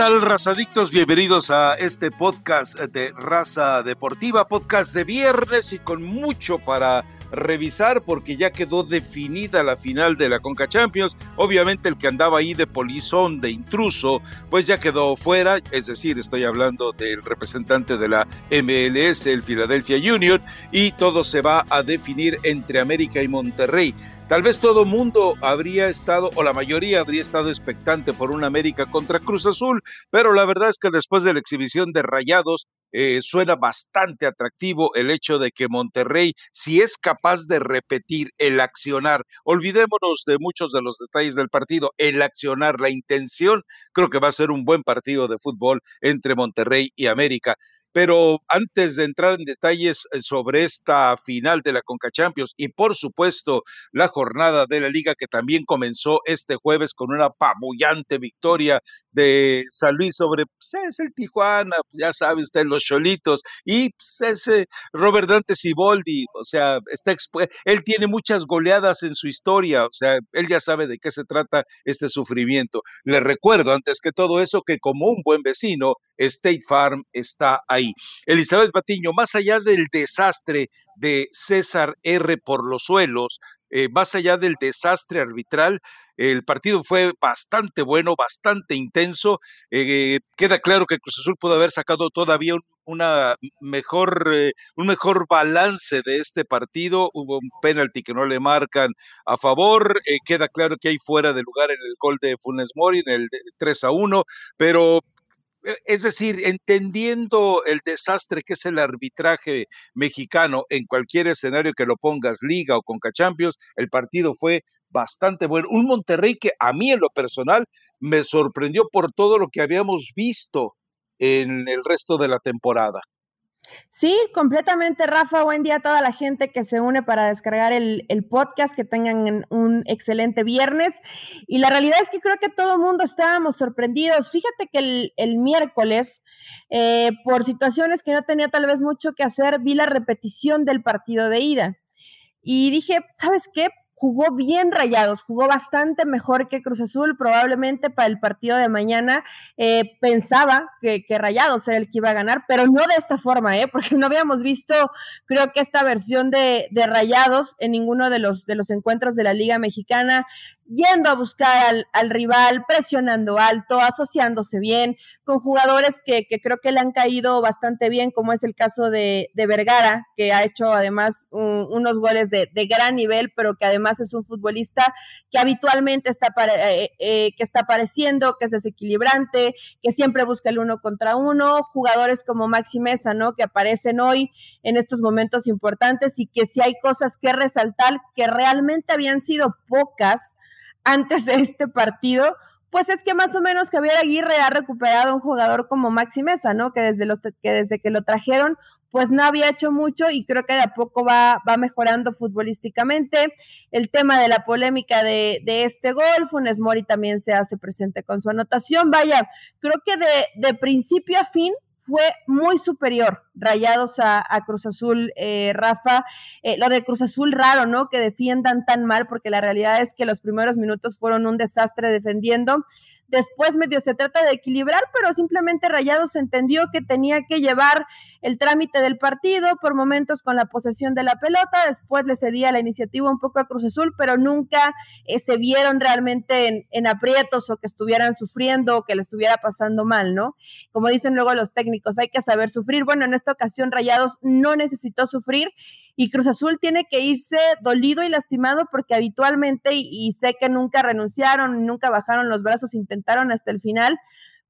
tal, razadictos? Bienvenidos a este podcast de Raza Deportiva, podcast de viernes y con mucho para revisar porque ya quedó definida la final de la Conca Champions. Obviamente el que andaba ahí de polizón, de intruso, pues ya quedó fuera, es decir, estoy hablando del representante de la MLS, el Philadelphia Union, y todo se va a definir entre América y Monterrey. Tal vez todo mundo habría estado, o la mayoría habría estado expectante por un América contra Cruz Azul, pero la verdad es que después de la exhibición de Rayados, eh, suena bastante atractivo el hecho de que Monterrey, si es capaz de repetir el accionar, olvidémonos de muchos de los detalles del partido, el accionar, la intención, creo que va a ser un buen partido de fútbol entre Monterrey y América. Pero antes de entrar en detalles eh, sobre esta final de la Conca Champions y por supuesto la jornada de la liga que también comenzó este jueves con una pabullante victoria de San Luis sobre pues, es el Tijuana, ya sabe usted, los Cholitos, y pues, ese Robert Dante Siboldi, o sea, está él tiene muchas goleadas en su historia, o sea, él ya sabe de qué se trata este sufrimiento. Le recuerdo antes que todo eso que como un buen vecino, State Farm está ahí. Elizabeth Patiño, más allá del desastre de César R por los suelos, eh, más allá del desastre arbitral, el partido fue bastante bueno, bastante intenso. Eh, queda claro que Cruz Azul pudo haber sacado todavía un, una mejor, eh, un mejor balance de este partido. Hubo un penalti que no le marcan a favor. queda claro que hay fuera de lugar en el gol de Funes Mori, en el 3 a 1, pero es decir, entendiendo el desastre que es el arbitraje mexicano en cualquier escenario que lo pongas, Liga o Conca Champions, el partido fue bastante bueno. Un Monterrey que a mí en lo personal me sorprendió por todo lo que habíamos visto en el resto de la temporada. Sí, completamente, Rafa. Buen día a toda la gente que se une para descargar el, podcast. Que tengan un excelente viernes. Y la realidad es que creo que todo el mundo estábamos sorprendidos. Fíjate que el, miércoles, eh, por situaciones que no tenía tal vez mucho que hacer, vi la repetición del partido de ida. Y dije, ¿sabes qué? Jugó bien Rayados, jugó bastante mejor que Cruz Azul, probablemente para el partido de mañana eh, pensaba que, Rayados era el que iba a ganar, pero no de esta forma, ¿eh? porque no habíamos visto, creo que esta versión de, de Rayados en ninguno de los, de los encuentros de la Liga Mexicana yendo a buscar al, rival, presionando alto, asociándose bien, con jugadores que, creo que le han caído bastante bien, como es el caso de, Vergara, que ha hecho además unos goles de, gran nivel, pero que además es un futbolista que habitualmente está, eh, eh, que está apareciendo, que es desequilibrante, que siempre busca el uno contra uno, jugadores como Maxi Mesa, ¿no? Que aparecen hoy en estos momentos importantes y que si hay cosas que resaltar que realmente habían sido pocas, antes de este partido, pues es que más o menos Javier Aguirre ha recuperado un jugador como Maxi Mesa, ¿no? Que desde, que desde que lo trajeron, pues no había hecho mucho y creo que de a poco va, va mejorando futbolísticamente. El tema de la polémica de, de, este gol, Funes Mori también se hace presente con su anotación. Vaya, creo que de, de principio a fin fue muy superior, rayados a, Cruz Azul, eh, Rafa. Eh, lo de Cruz Azul raro, ¿no? Que defiendan tan mal, porque la realidad es que los primeros minutos fueron un desastre defendiendo. Después medio se trata de equilibrar, pero simplemente Rayados entendió que tenía que llevar el trámite del partido por momentos con la posesión de la pelota. Después le cedía la iniciativa un poco a Cruz Azul, pero nunca eh, se vieron realmente en, aprietos o que estuvieran sufriendo o que le estuviera pasando mal, ¿no? Como dicen luego los técnicos, hay que saber sufrir. Bueno, en esta ocasión Rayados no necesitó sufrir y Cruz Azul tiene que irse dolido y lastimado porque habitualmente, y, sé que nunca renunciaron, nunca bajaron los brazos, intentaron hasta el final,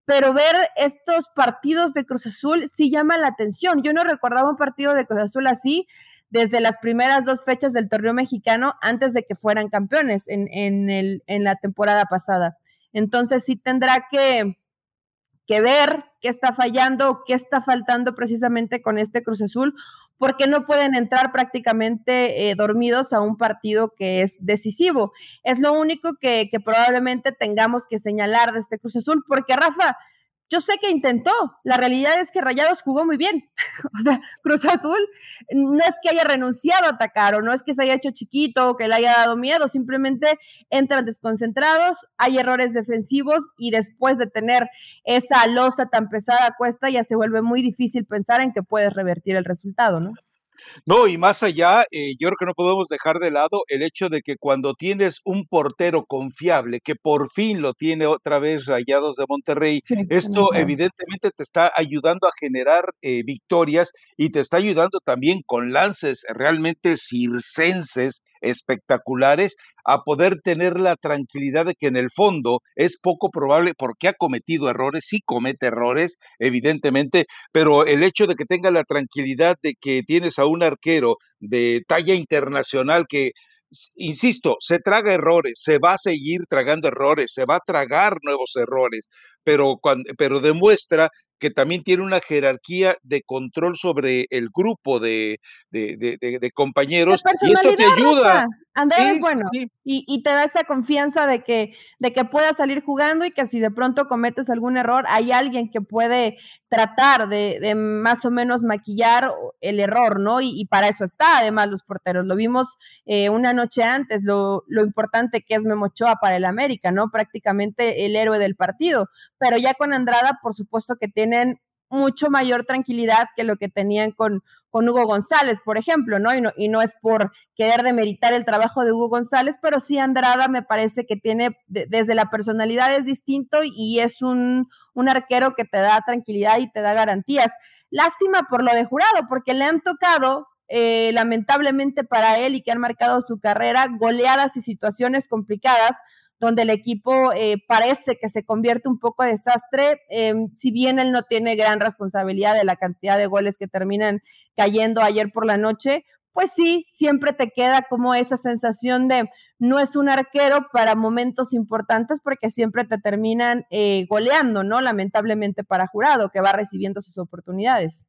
pero ver estos partidos de Cruz Azul sí llama la atención. Yo no recordaba un partido de Cruz Azul así desde las primeras dos fechas del torneo mexicano antes de que fueran campeones en, en, la temporada pasada. Entonces sí tendrá que, que ver qué está fallando, qué está faltando precisamente con este Cruz Azul, porque no pueden entrar prácticamente eh, dormidos a un partido que es decisivo. Es lo único que, probablemente tengamos que señalar de este Cruz Azul, porque Rafa, yo sé que intentó, la realidad es que Rayados jugó muy bien. o sea, Cruz Azul no es que haya renunciado a atacar o no es que se haya hecho chiquito o que le haya dado miedo, simplemente entran desconcentrados, hay errores defensivos y después de tener esa losa tan pesada cuesta ya se vuelve muy difícil pensar en que puedes revertir el resultado, ¿no? No, y más allá, eh, yo creo que no podemos dejar de lado el hecho de que cuando tienes un portero confiable, que por fin lo tiene otra vez Rayados de Monterrey, esto evidentemente te está ayudando a generar eh, victorias y te está ayudando también con lances realmente circenses espectaculares a poder tener la tranquilidad de que en el fondo es poco probable porque ha cometido errores, sí comete errores, evidentemente, pero el hecho de que tenga la tranquilidad de que tienes a un arquero de talla internacional que insisto, se traga errores, se va a seguir tragando errores, se va a tragar nuevos errores, pero, cuando, pero demuestra que también tiene una jerarquía de control sobre el grupo de, de, de, compañeros. y esto te ayuda. Andrés bueno Y, y, te da esa confianza de que, de que puedas salir jugando y que si de pronto cometes algún error, hay alguien que puede tratar de, de más o menos maquillar el error, ¿no? Y, y, para eso está además los porteros. Lo vimos eh, una noche antes, lo, lo importante que es Memochoa para el América, ¿no? Prácticamente el héroe del partido. Pero ya con Andrada, por supuesto que tienen mucho mayor tranquilidad que lo que tenían con, con Hugo González, por ejemplo, ¿no? Y, ¿no? y no es por querer demeritar el trabajo de Hugo González, pero sí Andrada me parece que tiene, desde la personalidad es distinto y es un, un arquero que te da tranquilidad y te da garantías. Lástima por lo de jurado, porque le han tocado eh, lamentablemente para él y que han marcado su carrera, goleadas y situaciones complicadas donde el equipo eh, parece que se convierte un poco de desastre, em, si bien él no tiene gran responsabilidad de la cantidad de goles que terminan cayendo ayer por la noche, pues sí, siempre te queda como esa sensación de no es un arquero para momentos importantes porque siempre te terminan eh, goleando, ¿no? Lamentablemente para jurado, que va recibiendo sus oportunidades.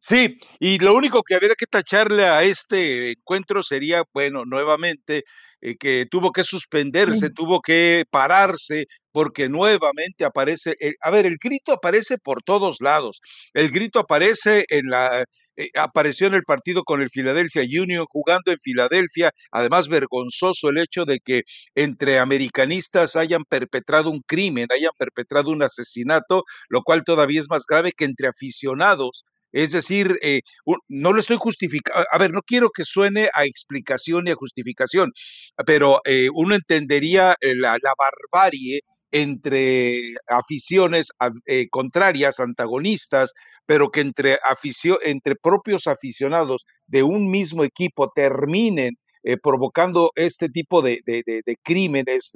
Sí, y lo único que habría que tacharle a este encuentro sería, bueno, nuevamente eh, que tuvo que suspenderse, tuvo que pararse, porque nuevamente aparece, a ver, el grito aparece por todos lados. El grito aparece en la, eh, apareció en el partido con el Philadelphia Union, jugando en Filadelfia. Además, vergonzoso el hecho de que entre americanistas hayan perpetrado un crimen, hayan perpetrado un asesinato, lo cual todavía es más grave que entre aficionados es decir, eh, no lo estoy justificando, a ver, no quiero que suene a explicación y a justificación, pero eh, uno entendería eh, la, barbarie entre aficiones contrarias, antagonistas, pero que entre, entre propios aficionados de un mismo equipo terminen eh, provocando este tipo de, crímenes,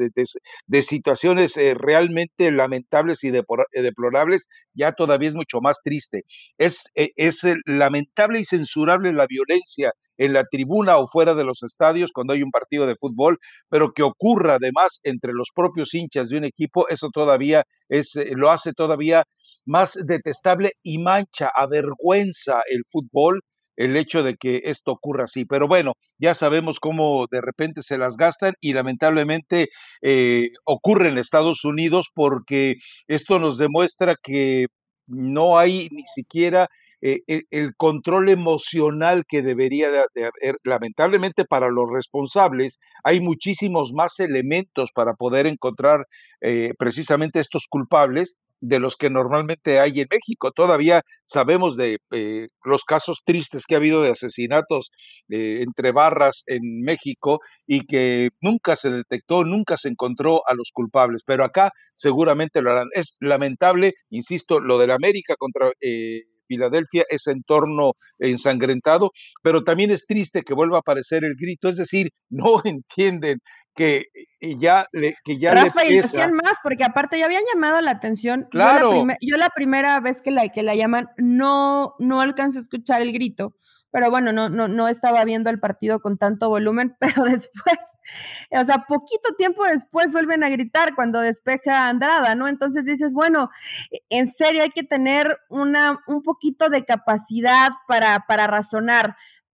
de, situaciones eh, realmente lamentables y eh, deplorables, ya todavía es mucho más triste. Es, es lamentable y censurable la violencia en la tribuna o fuera de los estadios cuando hay un partido de fútbol, pero que ocurra además entre los propios hinchas de un equipo, eso todavía es, lo hace todavía más detestable y mancha, avergüenza el fútbol el hecho de que esto ocurra así. Pero bueno, ya sabemos cómo de repente se las gastan y lamentablemente eh, ocurre en Estados Unidos porque esto nos demuestra que no hay ni siquiera eh, el, control emocional que debería de, haber. Lamentablemente para los responsables hay muchísimos más elementos para poder encontrar eh, precisamente estos culpables de los que normalmente hay en México. Todavía sabemos de eh, los casos tristes que ha habido de asesinatos eh, entre barras en México y que nunca se detectó, nunca se encontró a los culpables, pero acá seguramente lo harán. Es lamentable, insisto, lo de la América contra... Eh, Filadelfia, ese entorno ensangrentado, pero también es triste que vuelva a aparecer el grito, es decir, no entienden que ya le que ya Rafa, le decían más porque aparte ya habían llamado la atención. Claro. Yo la, primera vez que la que la llaman no no alcancé a escuchar el grito, pero bueno, no no no estaba viendo el partido con tanto volumen, pero después, o sea, poquito tiempo después vuelven a gritar cuando despeja Andrada, ¿no? Entonces dices, bueno, en serio hay que tener una un poquito de capacidad para para razonar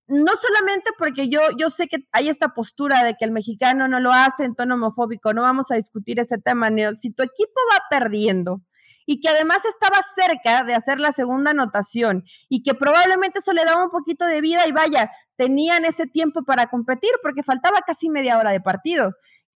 no solamente porque yo, yo sé que hay esta postura de que el mexicano no lo hace en tono homofóbico, no vamos a discutir ese tema, Neo. Si tu equipo va perdiendo y que además estaba cerca de hacer la segunda anotación y que probablemente eso le daba un poquito de vida y vaya, tenían ese tiempo para competir porque faltaba casi media hora de partido.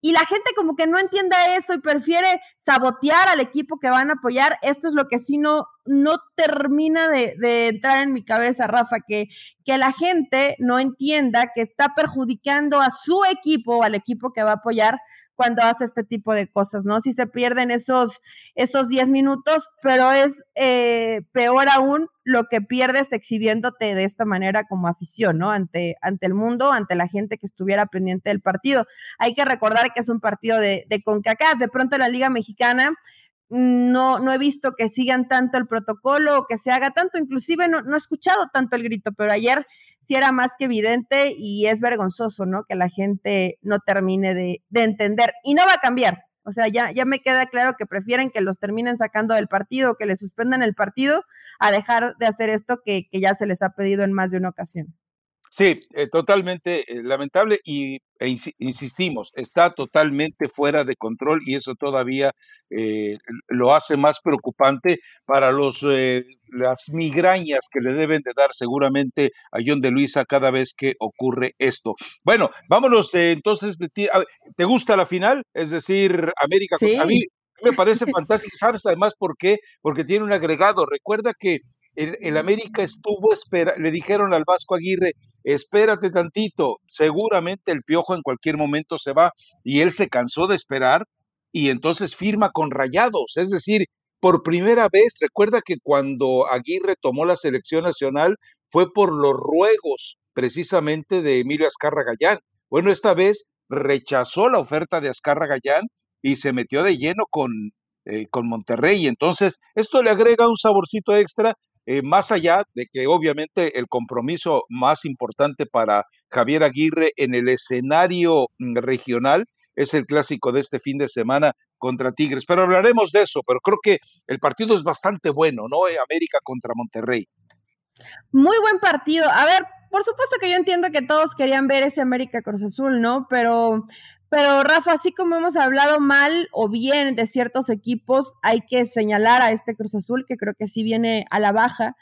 Y la gente como que no entienda eso y prefiere sabotear al equipo que van a apoyar. Esto es lo que sí no, no termina de, de entrar en mi cabeza, Rafa, que, que la gente no entienda que está perjudicando a su equipo o al equipo que va a apoyar cuando hace este tipo de cosas, ¿no? Si se pierden esos, esos 10 minutos, pero es eh, peor aún lo que pierdes exhibiéndote de esta manera como afición, ¿no? Ante, ante el mundo, ante la gente que estuviera pendiente del partido. Hay que recordar que es un partido de, de CONCACAF, de pronto la Liga Mexicana no, no he visto que sigan tanto el protocolo o que se haga tanto, inclusive no, no he escuchado tanto el grito, pero ayer sí era más que evidente y es vergonzoso, ¿no? Que la gente no termine de, entender y no va a cambiar. O sea, ya, ya me queda claro que prefieren que los terminen sacando del partido, que les suspendan el partido, a dejar de hacer esto que, que ya se les ha pedido en más de una ocasión. Sí, eh, totalmente eh, lamentable y e insistimos, está totalmente fuera de control y eso todavía eh, lo hace más preocupante para los las migrañas que le deben de dar seguramente a John de Luisa cada vez que ocurre esto. Bueno, vámonos entonces, ¿te gusta la final? Es decir, América sí. a mí me parece fantástico, ¿sabes además por qué? Porque tiene un agregado. Recuerda que el, América estuvo, espera, le dijeron al Vasco Aguirre, espérate tantito, seguramente el piojo en cualquier momento se va, y él se cansó de esperar y entonces firma con rayados, es decir, por primera vez, recuerda que cuando Aguirre tomó la selección nacional fue por los ruegos precisamente de Emilio Azcarra Gallán. Bueno, esta vez rechazó la oferta de Azcarra Gallán y se metió de lleno con, eh, con Monterrey. Entonces, esto le agrega un saborcito extra eh, más allá de que obviamente el compromiso más importante para Javier Aguirre en el escenario mm, regional es el clásico de este fin de semana contra Tigres. Pero hablaremos de eso, pero creo que el partido es bastante bueno, ¿no? Eh, América contra Monterrey. Muy buen partido. A ver, por supuesto que yo entiendo que todos querían ver ese América Cruz Azul, ¿no? Pero pero Rafa, así como hemos hablado mal o bien de ciertos equipos, hay que señalar a este Cruz Azul que creo que sí viene a la baja.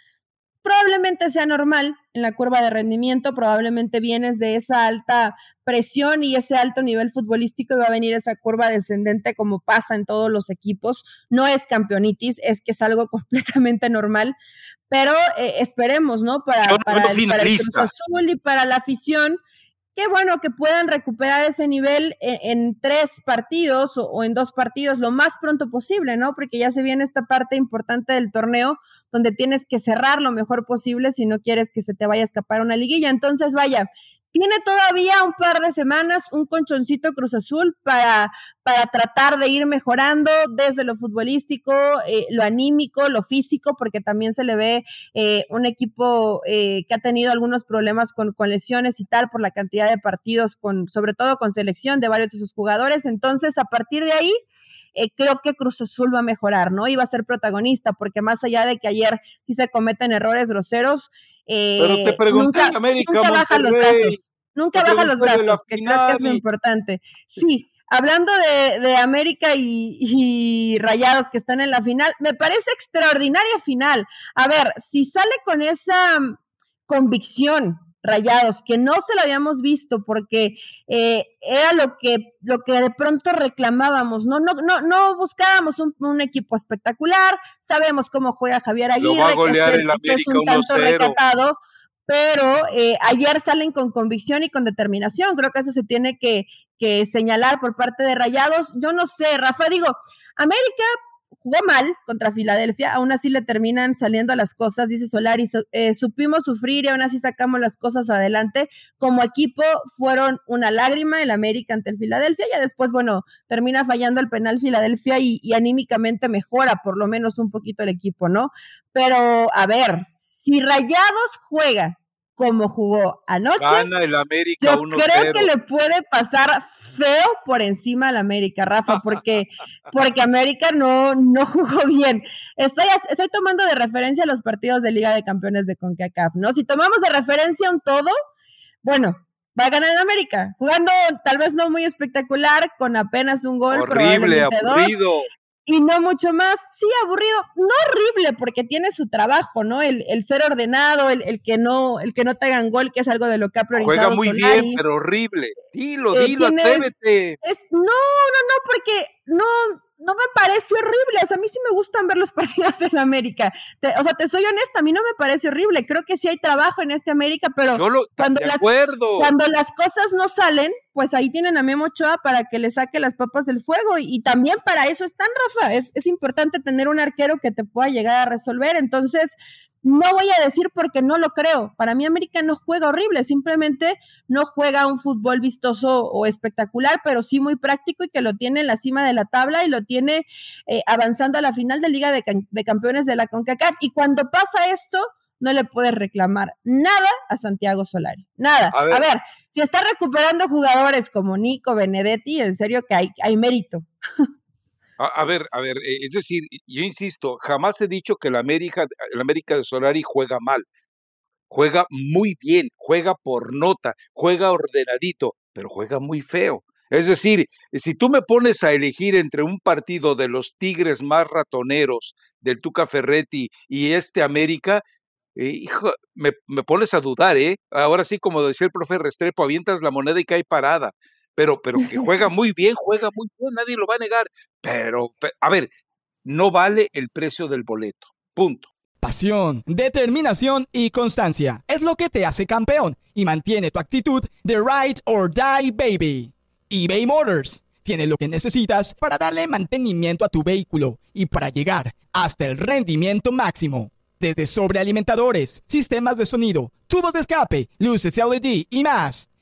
Probablemente sea normal en la curva de rendimiento, probablemente vienes de esa alta presión y ese alto nivel futbolístico y va a venir esa curva descendente como pasa en todos los equipos. No es campeonitis, es que es algo completamente normal, pero eh, esperemos, ¿no? Para, para, el, para el Cruz Azul y para la afición qué bueno que puedan recuperar ese nivel en, tres partidos o, en dos partidos lo más pronto posible, ¿no? Porque ya se viene esta parte importante del torneo donde tienes que cerrar lo mejor posible si no quieres que se te vaya a escapar una liguilla. Entonces, vaya, tiene todavía un par de semanas un conchoncito Cruz Azul para, para tratar de ir mejorando desde lo futbolístico, eh, lo anímico, lo físico, porque también se le ve eh, un equipo eh, que ha tenido algunos problemas con, lesiones y tal por la cantidad de partidos, con, sobre todo con selección de varios de sus jugadores. Entonces, a partir de ahí, creo que Cruz Azul va a mejorar, ¿no? Y va a ser protagonista, porque más allá de que ayer sí se cometen errores groseros, pero te pregunté nunca, América, nunca baja los brazos, nunca baja los brazos, que creo que es lo importante. Sí, hablando de, América y, Rayados que están en la final, me parece extraordinaria final. A ver, si sale con esa mm, convicción, Rayados, que no se lo habíamos visto porque eh, era lo que, lo que de pronto reclamábamos, no, no, no, no buscábamos un, equipo espectacular, sabemos cómo juega Javier Aguirre, que, es, un tanto recatado, pero eh, ayer salen con convicción y con determinación, creo que eso se tiene que, que señalar por parte de Rayados, yo no sé, Rafa, digo, América jugó mal contra Filadelfia, aún así le terminan saliendo las cosas, dice Solari, eh, supimos sufrir y aún así sacamos las cosas adelante. Como equipo fueron una lágrima el América ante el Filadelfia, ya después, bueno, termina fallando el penal Filadelfia y, y anímicamente mejora por lo menos un poquito el equipo, ¿no? Pero, a ver, si Rayados juega como jugó anoche. el América yo creo que le puede pasar feo por encima al América, Rafa, porque, porque América no, no jugó bien. Estoy, estoy tomando de referencia los partidos de Liga de Campeones de CONCACAF, ¿no? Si tomamos de referencia un todo, bueno, va a ganar el América, jugando tal vez no muy espectacular, con apenas un gol, Horrible, aburrido. Y no mucho más. Sí, aburrido, no horrible, porque tiene su trabajo, ¿no? El, ser ordenado, el, que no, el que no te hagan gol, que es algo de lo que ha priorizado. Juega muy bien, pero horrible. Dilo, eh, dilo, atrévete. no, no, no, porque no, no me parece horrible. O sea, a mí sí me gustan ver los partidos en América. o sea, te soy honesta, a mí no me parece horrible. Creo que sí hay trabajo en este América, pero cuando, las, cuando las cosas no salen, pues ahí tienen a Memo Ochoa para que le saque las papas del fuego. Y, también para eso están, Rafa. Es, es importante tener un arquero que te pueda llegar a resolver. Entonces, no voy a decir porque no lo creo. Para mí América no juega horrible, simplemente no juega un fútbol vistoso o espectacular, pero sí muy práctico y que lo tiene en la cima de la tabla y lo tiene eh, avanzando a la final de Liga de, Campeones de la CONCACAF. Y cuando pasa esto, no le puedes reclamar nada a Santiago Solari. Nada. A ver, si está recuperando jugadores como Nico Benedetti, en serio que hay, hay mérito. A, ver, a ver, eh, es decir, yo insisto, jamás he dicho que el América, el América de Solari juega mal. Juega muy bien, juega por nota, juega ordenadito, pero juega muy feo. Es decir, si tú me pones a elegir entre un partido de los Tigres más ratoneros del Tuca Ferretti y este América, eh, hijo, me, me, pones a dudar, ¿eh? Ahora sí, como decía el profe Restrepo, avientas la moneda y cae parada pero, pero que juega muy bien, juega muy bien, nadie lo va a negar. Pero, a ver, no vale el precio del boleto. Punto. Pasión, determinación y constancia es lo que te hace campeón y mantiene tu actitud de ride or die baby. eBay Motors tiene lo que necesitas para darle mantenimiento a tu vehículo y para llegar hasta el rendimiento máximo. Desde sobrealimentadores, sistemas de sonido, tubos de escape, luces LED y más.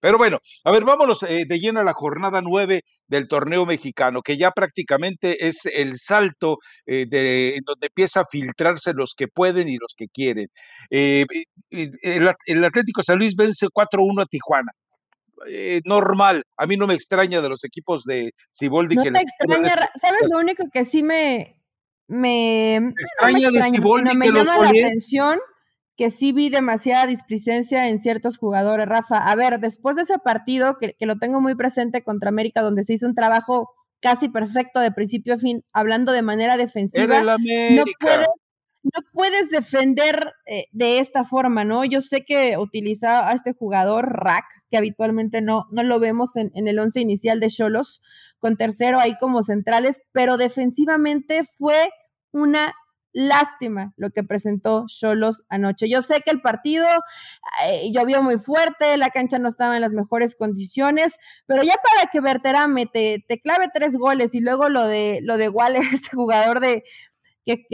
Pero bueno, a ver, vámonos eh, de lleno a la jornada nueve del torneo mexicano, que ya prácticamente es el salto eh, de en donde empieza a filtrarse los que pueden y los que quieren. Eh, el, Atlético San Luis vence 4-1 a Tijuana. normal, a mí no me extraña de los equipos de Ciboldi no que te extraña, ¿sabes lo único que sí me me, extraña, de Ciboldi me llama la atención que sí vi demasiada displicencia en ciertos jugadores, Rafa. A ver, después de ese partido, que, lo tengo muy presente contra América, donde se hizo un trabajo casi perfecto de principio a fin, hablando de manera defensiva, no puedes, no puedes defender eh, de esta forma, ¿no? Yo sé que utiliza a este jugador Rack, que habitualmente no, no lo vemos en, en el once inicial de Cholos, con tercero ahí como centrales, pero defensivamente fue una lástima lo que presentó Cholos anoche. Yo sé que el partido eh, llovió muy fuerte, la cancha no estaba en las mejores condiciones, pero ya para que Berterame te, te clave tres goles y luego lo de lo de Waller, este jugador de que,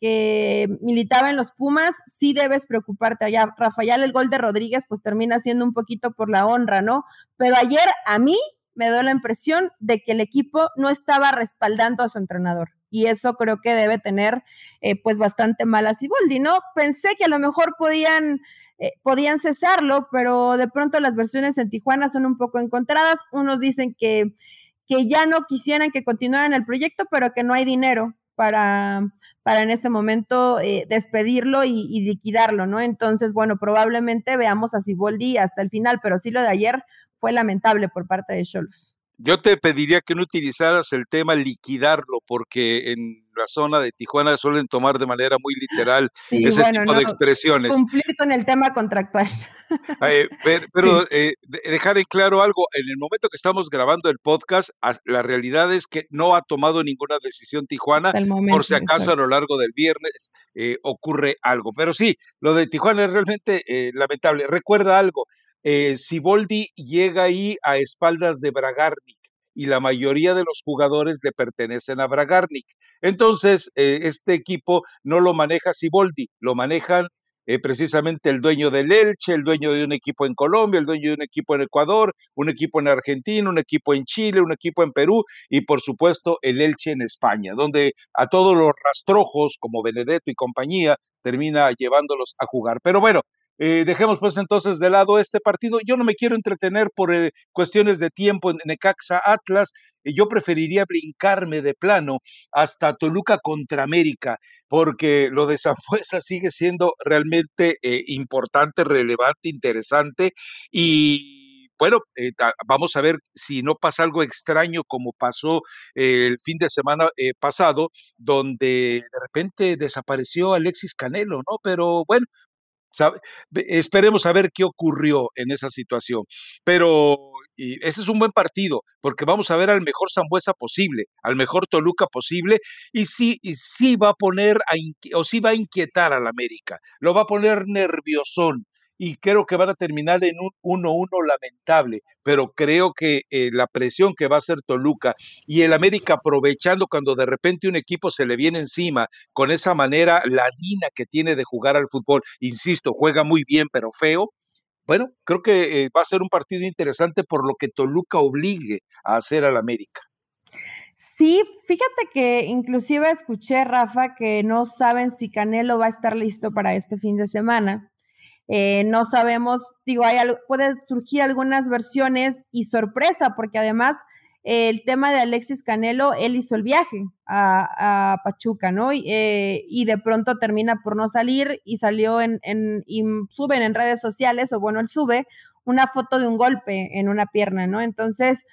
que, militaba en los Pumas, sí debes preocuparte allá. Rafael, el gol de Rodríguez, pues termina siendo un poquito por la honra, ¿no? Pero ayer a mí me dio la impresión de que el equipo no estaba respaldando a su entrenador y eso creo que debe tener eh, pues bastante mala Siboldi, ¿no? Pensé que a lo mejor podían, eh, podían cesarlo, pero de pronto las versiones en Tijuana son un poco encontradas. Unos dicen que, que ya no quisieran que continuaran el proyecto, pero que no hay dinero para, para en este momento eh, despedirlo y, liquidarlo, ¿no? Entonces, bueno, probablemente veamos a Siboldi hasta el final, pero sí lo de ayer fue lamentable por parte de Cholos. Yo te pediría que no utilizaras el tema liquidarlo, porque en la zona de Tijuana suelen tomar de manera muy literal ese tipo de expresiones. Cumplir con el tema contractual. Eh, pero, eh, dejar en claro algo, en el momento que estamos grabando el podcast, la realidad es que no ha tomado ninguna decisión Tijuana, por si acaso a lo largo del viernes eh, ocurre algo. Pero sí, lo de Tijuana es realmente lamentable. Recuerda algo, eh, Siboldi llega ahí a espaldas de Bragarnik y la mayoría de los jugadores le pertenecen a Bragarnik. Entonces, eh, este equipo no lo maneja Siboldi, lo manejan eh, precisamente el dueño del Elche, el dueño de un equipo en Colombia, el dueño de un equipo en Ecuador, un equipo en Argentina, un equipo en Chile, un equipo en Perú y por supuesto el Elche en España, donde a todos los rastrojos como Benedetto y compañía termina llevándolos a jugar. Pero bueno, eh, dejemos pues entonces de lado este partido. Yo no me quiero entretener por eh, cuestiones de tiempo en Necaxa Atlas. y yo preferiría brincarme de plano hasta Toluca contra América, porque lo de Zambuesa sigue siendo realmente eh, importante, relevante, interesante y bueno, vamos a ver si no pasa algo extraño como pasó el fin de semana pasado, donde de repente desapareció Alexis Canelo, ¿no? Pero bueno, esperemos a ver qué ocurrió en esa situación. Pero ese es un buen partido, porque vamos a ver al mejor Zambuesa posible, al mejor Toluca posible, y sí, y sí va a poner o sí va a inquietar al América, lo va a poner nerviosón, y creo que van a terminar en un 1-1 lamentable, pero creo que eh, la presión que va a hacer Toluca y el América aprovechando cuando de repente un equipo se le viene encima con esa manera ladina que tiene de jugar al fútbol, insisto, juega muy bien pero feo, bueno, creo que eh, va a ser un partido interesante por lo que Toluca obligue a hacer al América. Sí, fíjate que inclusive escuché, Rafa, que no saben si Canelo va a estar listo para este fin de semana. Eh, no sabemos, digo, hay, puede surgir algunas versiones y sorpresa, porque además el tema de Alexis Canelo, él hizo el viaje a, Pachuca, ¿no? Eh, y, de pronto termina por no salir y salió en, en, y suben en redes sociales, o bueno, él sube una foto de un golpe en una pierna, ¿no? Entonces,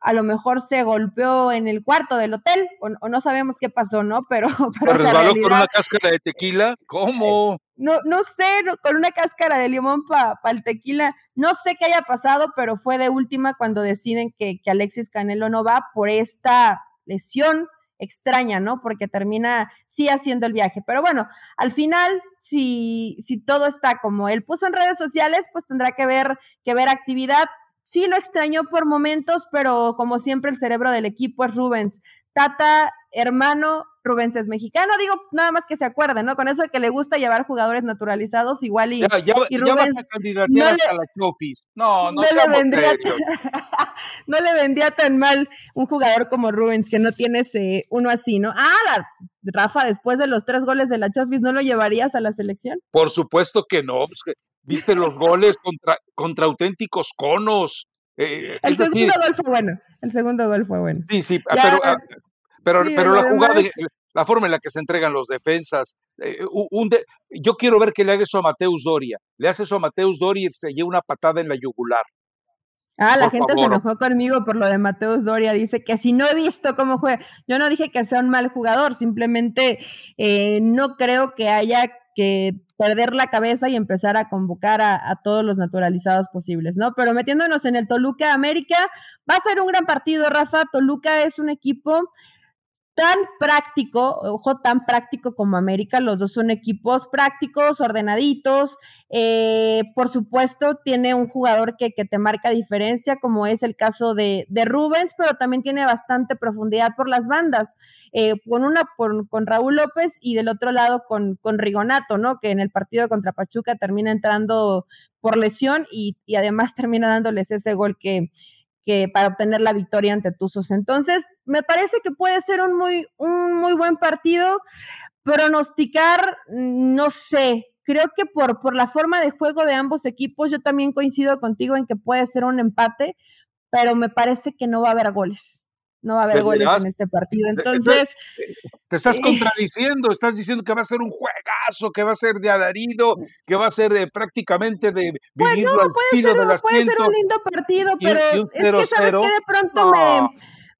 a lo mejor se golpeó en el cuarto del hotel o, no sabemos qué pasó, ¿no? Pero, pero resbaló con una cáscara de tequila? ¿Cómo? No, no sé, con una cáscara de limón para el tequila. No sé qué haya pasado, pero fue de última cuando deciden que, que Alexis Canelo no va por esta lesión extraña, ¿no? Porque termina sí haciendo el viaje. Pero bueno, al final, si, si todo está como él puso en redes sociales, pues tendrá que ver, que ver actividad sí lo extrañó por momentos, pero como siempre el cerebro del equipo es Rubens. Tata, hermano, Rubens es mexicano, digo, nada más que se acuerden, ¿no? Con eso de que le gusta llevar jugadores naturalizados, igual y, ya, ya, Rubens, vas a no hasta la Chofis. No, no, no le vendría No le vendría tan mal un jugador como Rubens, que no tienes uno así, ¿no? Ah, Rafa, después de los tres goles de la Chofis, ¿no lo llevarías a la selección? Por supuesto que no. Pues viste los goles contra, contra auténticos conos. Eh, el segundo gol fue bueno. El segundo gol fue bueno. Sí, sí, pero, pero, pero la jugada, la forma en la que se entregan los defensas. Eh, un yo quiero ver que le haga eso a Mateus Doria. Le hace eso a Mateus Doria y se lleva una patada en la yugular. Ah, la gente se enojó conmigo por lo de Mateus Doria. Dice que si no he visto cómo juega, yo no dije que sea un mal jugador, simplemente eh, no creo que haya que perder la cabeza y empezar a convocar a, todos los naturalizados posibles, ¿no? Pero metiéndonos en el Toluca América, va a ser un gran partido, Rafa. Toluca es un equipo tan práctico, ojo, tan práctico como América, los dos son equipos prácticos, ordenaditos, eh, por supuesto tiene un jugador que, que, te marca diferencia, como es el caso de, de, Rubens, pero también tiene bastante profundidad por las bandas, eh, con una con Raúl López y del otro lado con, con Rigonato, ¿no? Que en el partido contra Pachuca termina entrando por lesión y, y además termina dándoles ese gol que, que para obtener la victoria ante Tuzos. Entonces, me parece que puede ser un muy, un muy buen partido. Pronosticar, no sé, creo que por, por la forma de juego de ambos equipos, yo también coincido contigo en que puede ser un empate, pero me parece que no va a haber goles. No va a haber goles en este partido. Entonces. Te estás contradiciendo, estás diciendo que va a ser un juegazo, que va a ser de alarido, que va a ser eh, prácticamente de pues vivirlo al tiro ser, de Puede ser un lindo partido, pero es que sabes que de pronto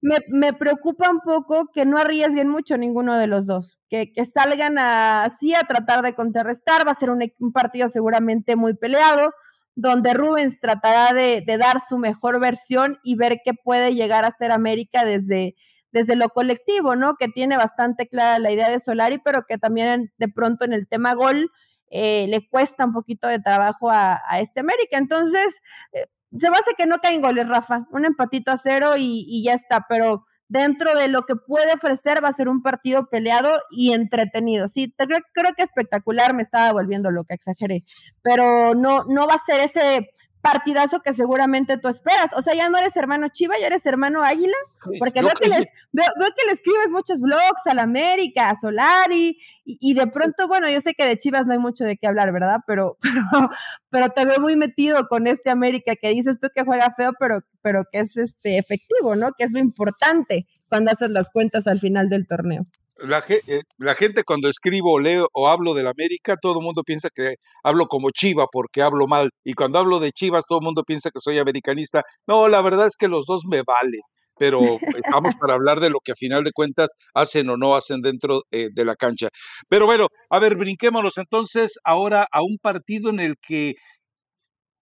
me, me, preocupa un poco que no arriesguen mucho ninguno de los dos, que, que salgan así a tratar de contrarrestar, va a ser un, un partido seguramente muy peleado donde Rubens tratará de, dar su mejor versión y ver qué puede llegar a ser América desde, desde lo colectivo, ¿no? Que tiene bastante clara la idea de Solari, pero que también de pronto en el tema gol eh, le cuesta un poquito de trabajo a, este América. Entonces, eh, se me hace que no caen goles, Rafa. Un empatito a cero y ya está, pero dentro de lo que puede ofrecer va a ser un partido peleado y entretenido. Sí, creo, creo que espectacular, me estaba volviendo lo que exageré, pero no, no va a ser ese partidazo que seguramente tú esperas. O sea, ya no eres hermano Chiva, ya eres hermano Águila, porque veo, que les, veo, que le escribes muchos blogs a la América, a Solari, y, de pronto, bueno, yo sé que de Chivas no hay mucho de qué hablar, ¿verdad? Pero, pero, pero te veo muy metido con este América que dices tú que juega feo, pero, pero que es este efectivo, ¿no? Que es lo importante cuando haces las cuentas al final del torneo. Eh, la, gente cuando escribo leo o hablo del América, todo el mundo piensa que hablo como Chiva porque hablo mal. Y cuando hablo de Chivas, todo el mundo piensa que soy americanista. No, la verdad es que los dos me valen. Pero estamos para hablar de lo que a final de cuentas hacen o no hacen dentro eh, de la cancha. Pero bueno, a ver, brinquémonos entonces ahora a un partido en el que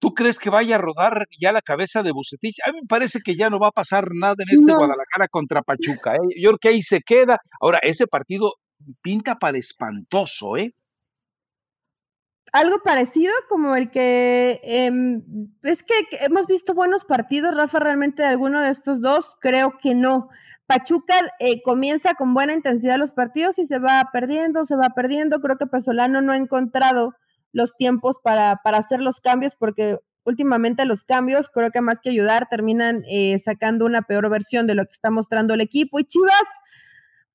¿Tú crees que vaya a rodar ya la cabeza de Bucetich? A mí me parece que ya no va a pasar nada en este Guadalajara contra Pachuca. ¿eh? Yo creo que ahí se queda. Ahora, ese partido pinta para espantoso, ¿eh? Algo parecido como el que em, es que hemos visto buenos partidos, Rafa, realmente de alguno de estos dos, creo que no. Pachuca eh, comienza con buena intensidad los partidos y se va perdiendo, se va perdiendo. Creo que Pesolano no ha encontrado los tiempos para, para hacer los cambios, porque últimamente los cambios, creo que más que ayudar, terminan eh, sacando una peor versión de lo que está mostrando el equipo. Y Chivas,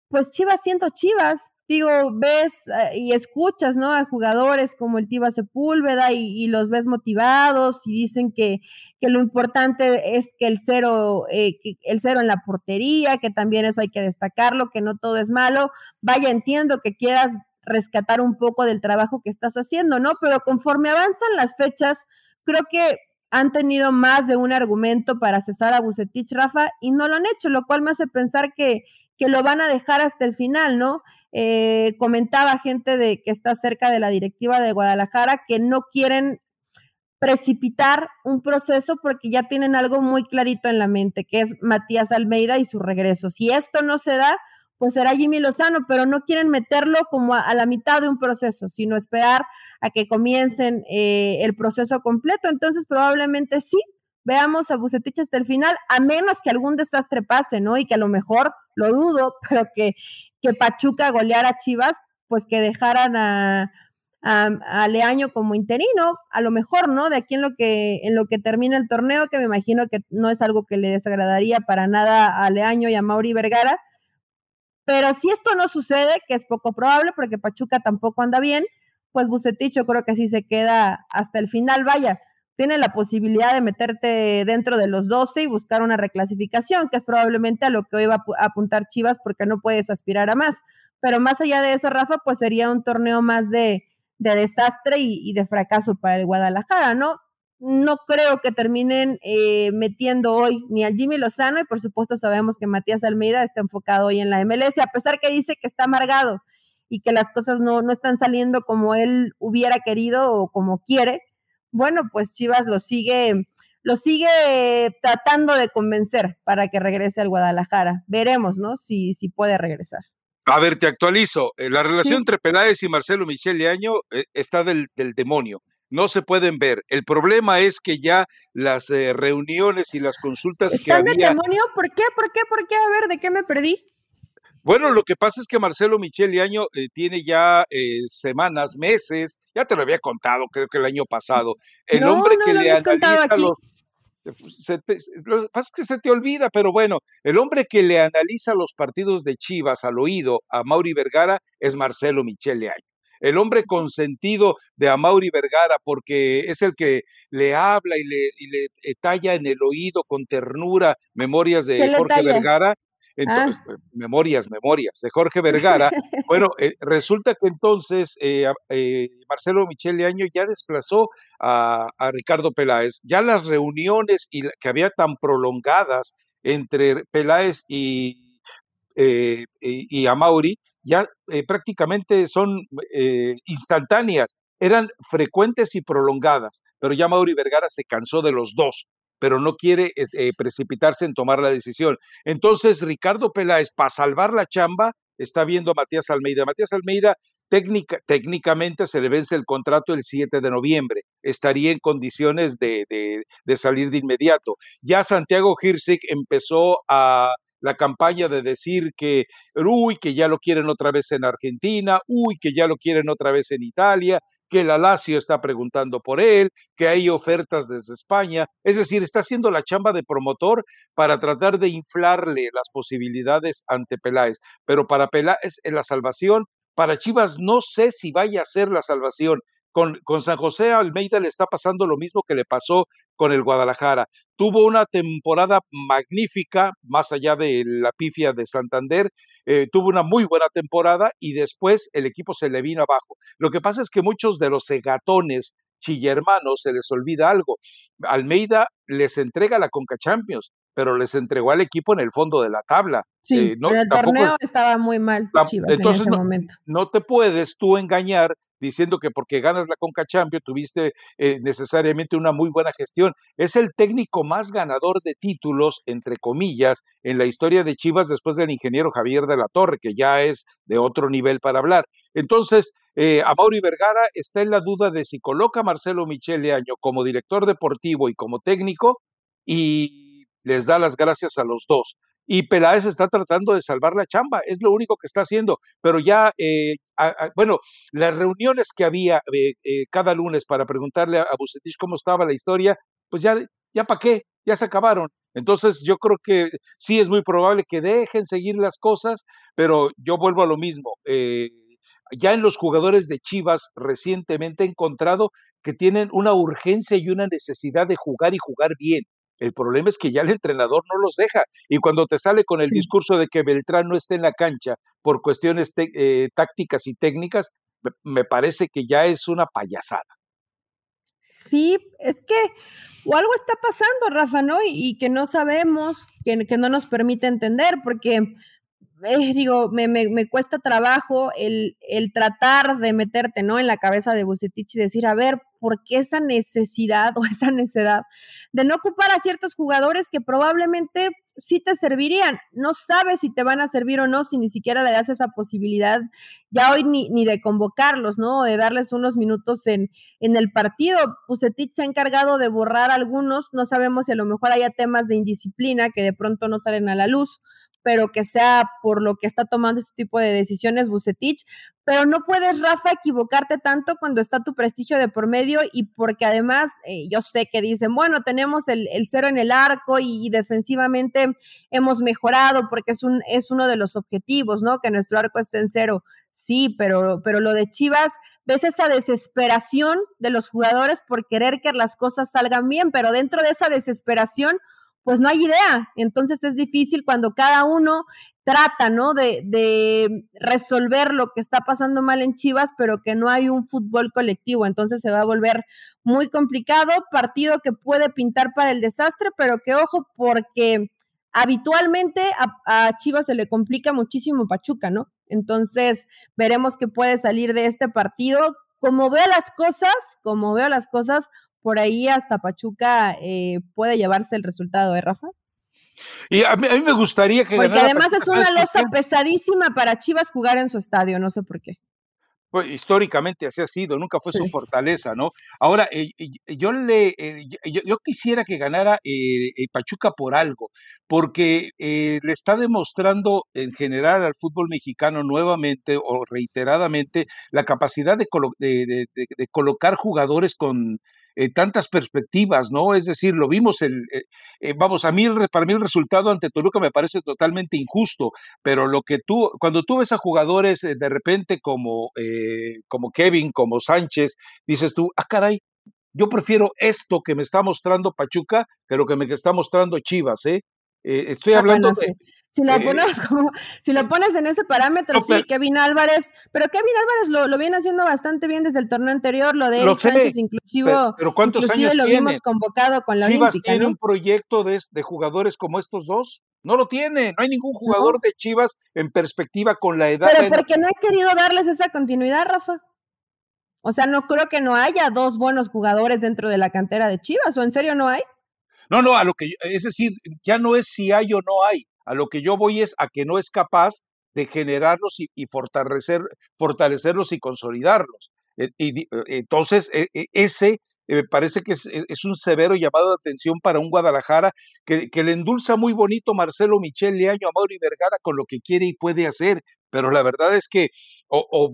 pues Chivas siento Chivas, digo, ves eh, y escuchas, ¿no? A jugadores como el Tiva Sepúlveda y, los ves motivados y dicen que, que lo importante es que el cero, eh, que el cero en la portería, que también eso hay que destacarlo, que no todo es malo. Vaya, entiendo que quieras rescatar un poco del trabajo que estás haciendo, ¿no? Pero conforme avanzan las fechas, creo que han tenido más de un argumento para cesar a Bucetich, Rafa, y no lo han hecho, lo cual me hace pensar que, que lo van a dejar hasta el final, ¿no? Eh, comentaba gente de que está cerca de la directiva de Guadalajara que no quieren precipitar un proceso porque ya tienen algo muy clarito en la mente, que es Matías Almeida y su regreso. Si esto no se da, pues será Jimmy Lozano, pero no quieren meterlo como a, la mitad de un proceso, sino esperar a que comiencen eh, el proceso completo. Entonces, probablemente sí, veamos a Bucetich hasta el final, a menos que algún desastre pase, ¿no? Y que a lo mejor, lo dudo, pero que, que Pachuca goleara a Chivas, pues que dejaran a, a, Leaño como interino, a lo mejor, ¿no? De aquí en lo que en lo que termina el torneo, que me imagino que no es algo que le desagradaría para nada a Leaño y a Mauri Vergara, pero si esto no sucede, que es poco probable porque Pachuca tampoco anda bien, pues Bucetich yo creo que sí se queda hasta el final. Vaya, tiene la posibilidad de meterte dentro de los 12 y buscar una reclasificación, que es probablemente a lo que hoy va a apuntar Chivas porque no puedes aspirar a más. Pero más allá de eso, Rafa, pues sería un torneo más de, desastre y, y, de fracaso para el Guadalajara, ¿no? No creo que terminen eh, metiendo hoy ni a Jimmy Lozano y por supuesto sabemos que Matías Almeida está enfocado hoy en la MLS, a pesar que dice que está amargado y que las cosas no, no están saliendo como él hubiera querido o como quiere. Bueno, pues Chivas lo sigue, lo sigue tratando de convencer para que regrese al Guadalajara. Veremos, ¿no? Si, si puede regresar. A ver, te actualizo. Eh, la relación entre Peláez y Marcelo Michel Año eh, está del, del demonio no se pueden ver. El problema es que ya las eh, reuniones y las consultas que había... de demonio? ¿Por qué? ¿Por qué? ¿Por qué? A ver, ¿de qué me perdí? Bueno, lo que pasa es que Marcelo Michel Año eh, tiene ya eh, semanas, meses, ya te lo había contado, creo que el año pasado. El hombre que le analiza los. lo que pasa es que se te olvida, pero bueno, el hombre que le analiza los partidos de Chivas al oído a Mauri Vergara es Marcelo Michele Año el hombre consentido de Amaury Vergara, porque es el que le habla y le, y le talla en el oído con ternura memorias de Jorge Vergara. Entonces, ah. Memorias, memorias de Jorge Vergara. bueno, resulta que entonces Marcelo Michele Año ya desplazó a, Ricardo Peláez. Ya las reuniones y, que había tan prolongadas entre Peláez y, y, y Amauri ya prácticamente son instantáneas eran frecuentes y prolongadas, pero ya Mauri Vergara se cansó de los dos, pero no quiere eh, eh, precipitarse en tomar la decisión. Entonces, Ricardo Peláez, para salvar la chamba, está viendo a Matías Almeida. Matías Almeida técnica, técnicamente se le vence el contrato el 7 de noviembre. Estaría en condiciones de, de salir de inmediato. Ya Santiago Hirsig empezó a la campaña de decir que, uy, que ya lo quieren otra vez en Argentina, uy, que ya lo quieren otra vez en Italia, que la Lazio está preguntando por él, que hay ofertas desde España, es decir, está haciendo la chamba de promotor para tratar de inflarle las posibilidades ante Peláez, pero para Peláez en la salvación, para Chivas no sé si vaya a ser la salvación, con, San José Almeida le está pasando lo mismo que le pasó con el Guadalajara. Tuvo una temporada magnífica, más allá de la pifia de Santander, eh, tuvo una muy buena temporada y después el equipo se le vino abajo. Lo que pasa es que muchos de los segatones chillermanos se les olvida algo. Almeida les entrega la Conca Champions, pero les entregó al equipo en el fondo de la tabla. Sí, eh, no, el torneo estaba muy mal Chivas entonces en ese momento. No te puedes tú engañar diciendo que porque ganas la Conca Champions tuviste eh, necesariamente una muy buena gestión. Es el técnico más ganador de títulos, entre comillas, en la historia de Chivas después del ingeniero Javier de la Torre, que ya es de otro nivel para hablar. Entonces, eh, Mauri Vergara está en la duda de si coloca a Marcelo Michele Año como director deportivo y como técnico y les da las gracias a los dos y Peláez está tratando de salvar la chamba, es lo único que está haciendo, pero ya, eh, bueno, las reuniones que había eh, eh, cada lunes para preguntarle a, Bucetich cómo estaba la historia, pues ya, ya para qué, ya se acabaron. Entonces yo creo que sí es muy probable que dejen seguir las cosas, pero yo vuelvo a lo mismo. ya en los jugadores de Chivas recientemente he encontrado que tienen una urgencia y una necesidad de jugar y jugar bien. El problema es que ya el entrenador no los deja. Y cuando te sale con el discurso de que Beltrán no esté en la cancha por cuestiones eh, tácticas y técnicas, me parece que ya es una payasada. Sí, es que o algo está pasando, Rafa, ¿no? Y, que no sabemos, que, que, no nos permite entender, porque eh, digo, me, me, me, cuesta trabajo el, el, tratar de meterte, ¿no? En la cabeza de Bucetich y decir, a ver, ¿por qué esa necesidad o esa necesidad de no ocupar a ciertos jugadores que probablemente sí te servirían? No sabes si te van a servir o no, si ni siquiera le das esa posibilidad ya hoy ni, ni de convocarlos, ¿no? De darles unos minutos en, en el partido. Bucetich se ha encargado de borrar algunos, no sabemos si a lo mejor haya temas de indisciplina que de pronto no salen a la luz pero que sea por lo que está tomando este tipo de decisiones Bucetich, pero no puedes, Rafa, equivocarte tanto cuando está tu prestigio de por medio y porque además eh, yo sé que dicen, bueno, tenemos el, cero en el arco y, defensivamente hemos mejorado porque es, un, es uno de los objetivos, ¿no? Que nuestro arco esté en cero. Sí, pero, pero lo de Chivas, ves esa desesperación de los jugadores por querer que las cosas salgan bien, pero dentro de esa desesperación, pues no hay idea. Entonces es difícil cuando cada uno trata, ¿no? De, de, resolver lo que está pasando mal en Chivas, pero que no hay un fútbol colectivo. Entonces se va a volver muy complicado, partido que puede pintar para el desastre, pero que ojo, porque habitualmente a, a Chivas se le complica muchísimo Pachuca, ¿no? Entonces veremos qué puede salir de este partido. Como veo las cosas, como veo las cosas, por ahí hasta Pachuca eh, puede llevarse el resultado, ¿eh, Rafa? Y a mí, me gustaría que Porque además es una losa pesadísima para Chivas jugar en su estadio, no sé por qué. Pues, históricamente así ha sido, nunca fue su fortaleza, ¿no? Ahora, eh, yo le yo, quisiera que ganara Pachuca por algo, porque le está demostrando en general al fútbol mexicano nuevamente o reiteradamente la capacidad de colocar jugadores con eh, tantas perspectivas, ¿no? Es decir, lo vimos, el, eh, eh, vamos, a mí, para mí el resultado ante Toluca me parece totalmente injusto, pero lo que tú, cuando tú ves a jugadores de repente como, como Kevin, como Sánchez, dices tú, ah, caray, yo prefiero esto que me está mostrando Pachuca que lo que me está mostrando Chivas, ¿eh? Eh, estoy ah, hablando de, si lo, pones como, si lo pones en ese parámetro, sí, Kevin Álvarez, pero Kevin Álvarez lo, viene haciendo bastante bien desde el torneo anterior, lo de Eric Sánchez, inclusive, pero, ¿cuántos años lo vimos convocado con la Chivas tiene un proyecto de, de, jugadores como estos dos? No lo tiene, no hay ningún jugador de Chivas en perspectiva con la edad. Pero porque no he querido darles esa continuidad, Rafa. O sea, no creo que no haya dos buenos jugadores dentro de la cantera de Chivas, ¿o en serio no hay? No, no, a lo que, es decir, ya no es si hay o no hay a lo que yo voy es a que no es capaz de generarlos y, fortalecer, fortalecerlos y consolidarlos. Eh, y, eh, entonces, e, e, ese me parece que es, un severo llamado de atención para un Guadalajara que, le endulza muy bonito Marcelo Michel Leaño a Mauri Vergara con lo que quiere y puede hacer, pero la verdad es que o, o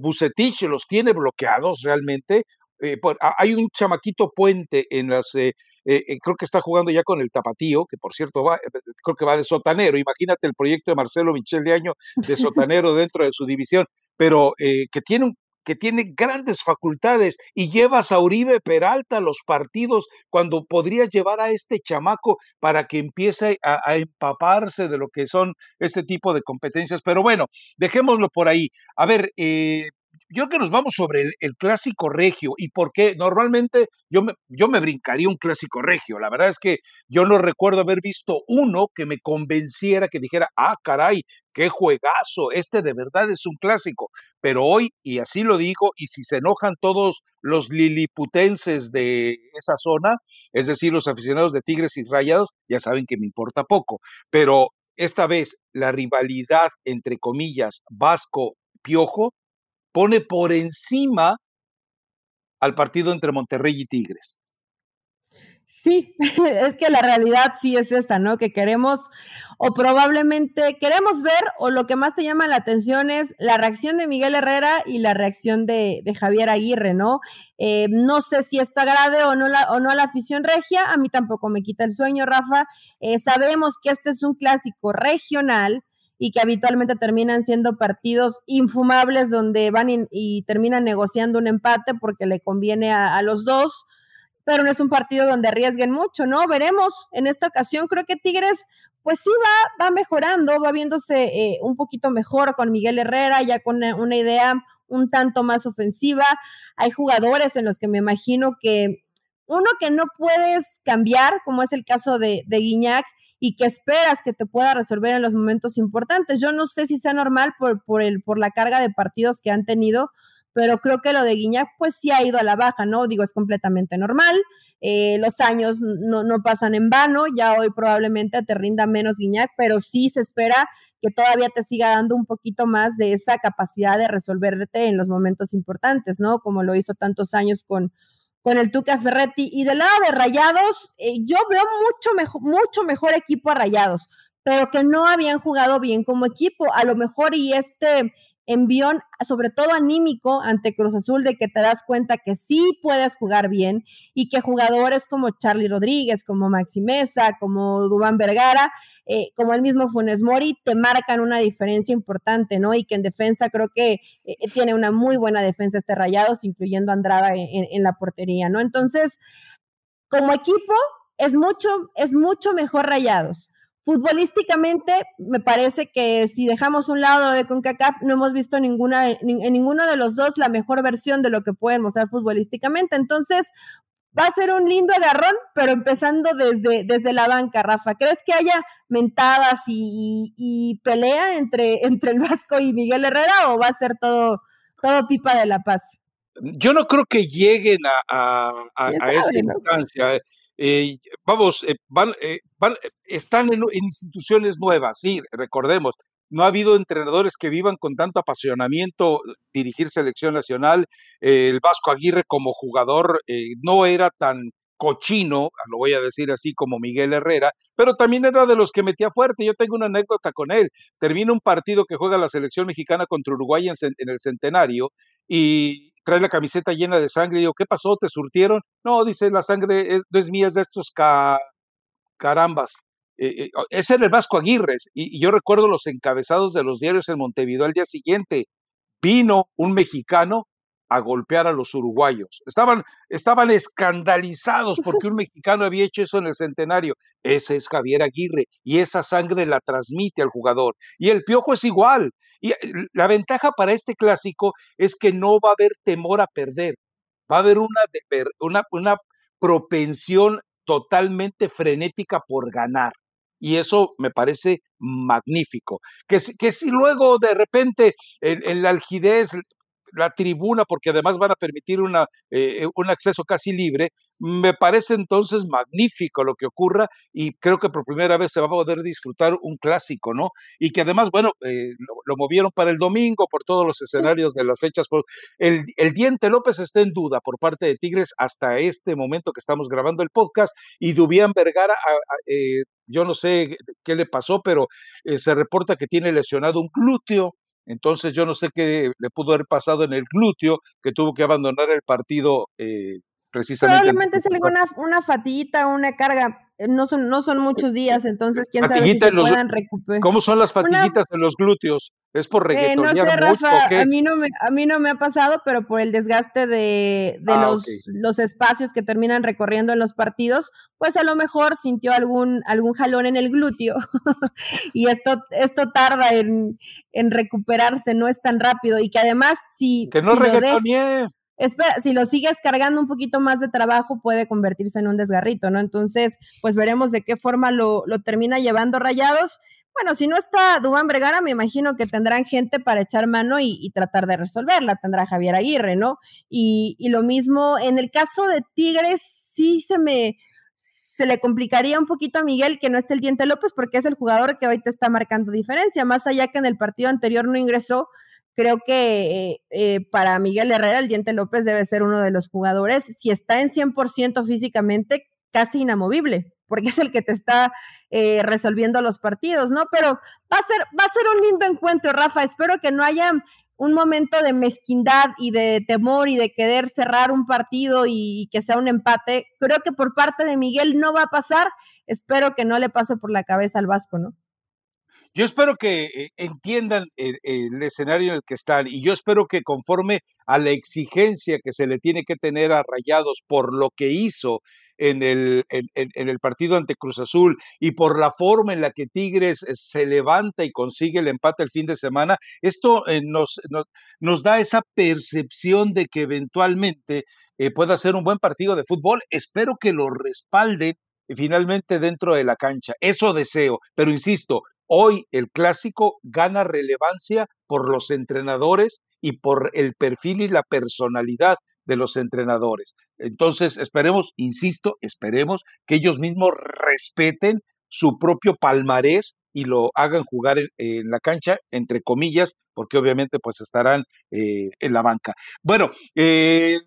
los tiene bloqueados realmente, eh, hay un chamaquito puente en las, eh, eh, creo que está jugando ya con el Tapatío, que por cierto va, creo que va de sotanero. Imagínate el proyecto de Marcelo Michel de Año de sotanero dentro de su división, pero que tiene que tiene grandes facultades y llevas a Uribe Peralta a los partidos cuando podrías llevar a este chamaco para que empiece a, a, empaparse de lo que son este tipo de competencias. Pero bueno, dejémoslo por ahí. A ver, eh, yo creo que nos vamos sobre el, clásico regio y por qué normalmente yo me, yo me brincaría un clásico regio. La verdad es que yo no recuerdo haber visto uno que me convenciera, que dijera, ah, caray, qué juegazo, este de verdad es un clásico. Pero hoy, y así lo digo, y si se enojan todos los liliputenses de esa zona, es decir, los aficionados de Tigres y Rayados, ya saben que me importa poco. Pero esta vez la rivalidad entre comillas Vasco-Piojo pone por encima al partido entre Monterrey y Tigres. Sí, es que la realidad sí es esta, ¿no? Que queremos o probablemente queremos ver o lo que más te llama la atención es la reacción de Miguel Herrera y la reacción de, Javier Aguirre, ¿no? Eh, no sé si esto agrade o no, la, o no a la afición regia, a mí tampoco me quita el sueño, Rafa. Eh, sabemos que este es un clásico regional, y que habitualmente terminan siendo partidos infumables donde van y, terminan negociando un empate porque le conviene a, los dos, pero no es un partido donde arriesguen mucho, ¿no? Veremos. En esta ocasión creo que Tigres, pues sí va, va mejorando, va viéndose eh, un poquito mejor con Miguel Herrera, ya con una, idea un tanto más ofensiva. Hay jugadores en los que me imagino que uno que no puedes cambiar, como es el caso de, de Guiñac, y que esperas que te pueda resolver en los momentos importantes. Yo no sé si sea normal por, por, el, por la carga de partidos que han tenido, pero creo que lo de Guiñac pues sí ha ido a la baja, ¿no? Digo, es completamente normal. Eh, los años no, no, pasan en vano, ya hoy probablemente te rinda menos Guiñac, pero sí se espera que todavía te siga dando un poquito más de esa capacidad de resolverte en los momentos importantes, ¿no? Como lo hizo tantos años con, con el Tuca Ferretti. Y del lado de Rayados, eh, yo veo mucho mejor, mucho mejor equipo a Rayados, pero que no habían jugado bien como equipo. A lo mejor y este envión, sobre todo anímico, ante Cruz Azul, de que te das cuenta que sí puedes jugar bien y que jugadores como Charlie Rodríguez, como Maxi Mesa, como Dubán Vergara, eh, como el mismo Funes Mori, te marcan una diferencia importante, ¿no? Y que en defensa creo que eh, tiene una muy buena defensa este Rayados, incluyendo Andrada en, en la portería, ¿no? Entonces, como equipo, es mucho, es mucho mejor Rayados Futbolísticamente, me parece que si dejamos un lado de CONCACAF, no hemos visto ninguna, en ninguno de los dos la mejor versión de lo que pueden mostrar futbolísticamente. Entonces, va a ser un lindo agarrón, pero empezando desde, desde la banca, Rafa. ¿Crees que haya mentadas y, pelea entre, entre el Vasco y Miguel Herrera o va a ser todo, todo pipa de la paz? Yo no creo que lleguen a, esa instancia. Eh, vamos, eh, van, eh, van, están en, instituciones nuevas, sí, recordemos, no ha habido entrenadores que vivan con tanto apasionamiento dirigir selección nacional. el Vasco Aguirre como jugador no era tan cochino, lo voy a decir así como Miguel Herrera, pero también era de los que metía fuerte. Yo tengo una anécdota con él. Termina un partido que juega la selección mexicana contra Uruguay en el centenario y trae la camiseta llena de sangre. Y yo, ¿qué pasó? ¿Te surtieron? No, dice, la sangre es, no es mía, es de estos carambas. Eh, eh, ese era el Vasco Aguirre. Y, yo recuerdo los encabezados de los diarios en Montevideo al día siguiente. Vino un mexicano a golpear a los uruguayos. Estaban, estaban escandalizados porque un mexicano había hecho eso en el centenario. Ese es Javier Aguirre y esa sangre la transmite al jugador. Y el piojo es igual. Y eh, la ventaja para este clásico es que no va a haber temor a perder. Va a haber una, una, propensión totalmente frenética por ganar y eso me parece magnífico. Que, que si luego de repente en, la algidez la tribuna, porque además van a permitir una, eh, un acceso casi libre, me parece entonces magnífico lo que ocurra y creo que por primera vez se va a poder disfrutar un clásico, ¿no? Y que además, bueno, eh, lo, movieron para el domingo por todos los escenarios de las fechas. El, el Diente López está en duda por parte de Tigres hasta este momento que estamos grabando el podcast y Dubián Vergara eh, yo no sé qué le pasó, pero eh, se reporta que tiene lesionado un glúteo. Entonces yo no sé qué le pudo haber pasado en el glúteo, que tuvo que abandonar el partido eh, precisamente. Probablemente se le una, una fatiguita, una carga. Eh, no son, no son muchos días, entonces quién sabe si se puedan recuperar. ¿Cómo son las fatiguitas en los glúteos? ¿Es por eh, no sé, Rafa, a mí no, me, a mí no me ha pasado, pero por el desgaste de, de ah, los, los espacios que terminan recorriendo en los partidos, pues a lo mejor sintió algún, algún jalón en el glúteo y esto, esto tarda en, en, recuperarse, no es tan rápido y que además si... Que no si si lo sigues cargando un poquito más de trabajo puede convertirse en un desgarrito, ¿no? Entonces, pues veremos de qué forma lo, lo termina llevando Rayados bueno, si no está Dubán Bregara, me imagino que tendrán gente para echar mano y, tratar de resolverla. Tendrá Javier Aguirre, ¿no? Y, lo mismo, en el caso de Tigres, sí se me se le complicaría un poquito a Miguel que no esté el Diente López porque es el jugador que hoy te está marcando diferencia. Más allá que en el partido anterior no ingresó, creo que eh, eh, para Miguel Herrera el Diente López debe ser uno de los jugadores, si está en 100% físicamente, casi inamovible porque es el que te está eh, resolviendo los partidos, ¿no? Pero va a ser, va a ser un lindo encuentro, Rafa. Espero que no haya un momento de mezquindad y de temor y de querer cerrar un partido y, que sea un empate. Creo que por parte de Miguel no va a pasar. Espero que no le pase por la cabeza al Vasco, ¿no? Yo espero que eh, entiendan el, escenario en el que están y yo espero que conforme a la exigencia que se le tiene que tener a Rayados por lo que hizo en el, partido ante Cruz Azul y por la forma en la que Tigres se levanta y consigue el empate el fin de semana, esto eh, nos, nos, da esa percepción de que eventualmente eh, pueda ser un buen partido de fútbol. Espero que lo respalden finalmente dentro de la cancha. Eso deseo, pero insisto, hoy el clásico gana relevancia por los entrenadores y por el perfil y la personalidad de los entrenadores. Entonces, esperemos, insisto, esperemos que ellos mismos respeten su propio palmarés y lo hagan jugar en, la cancha, entre comillas, porque obviamente pues estarán eh, en la banca. Bueno, eh,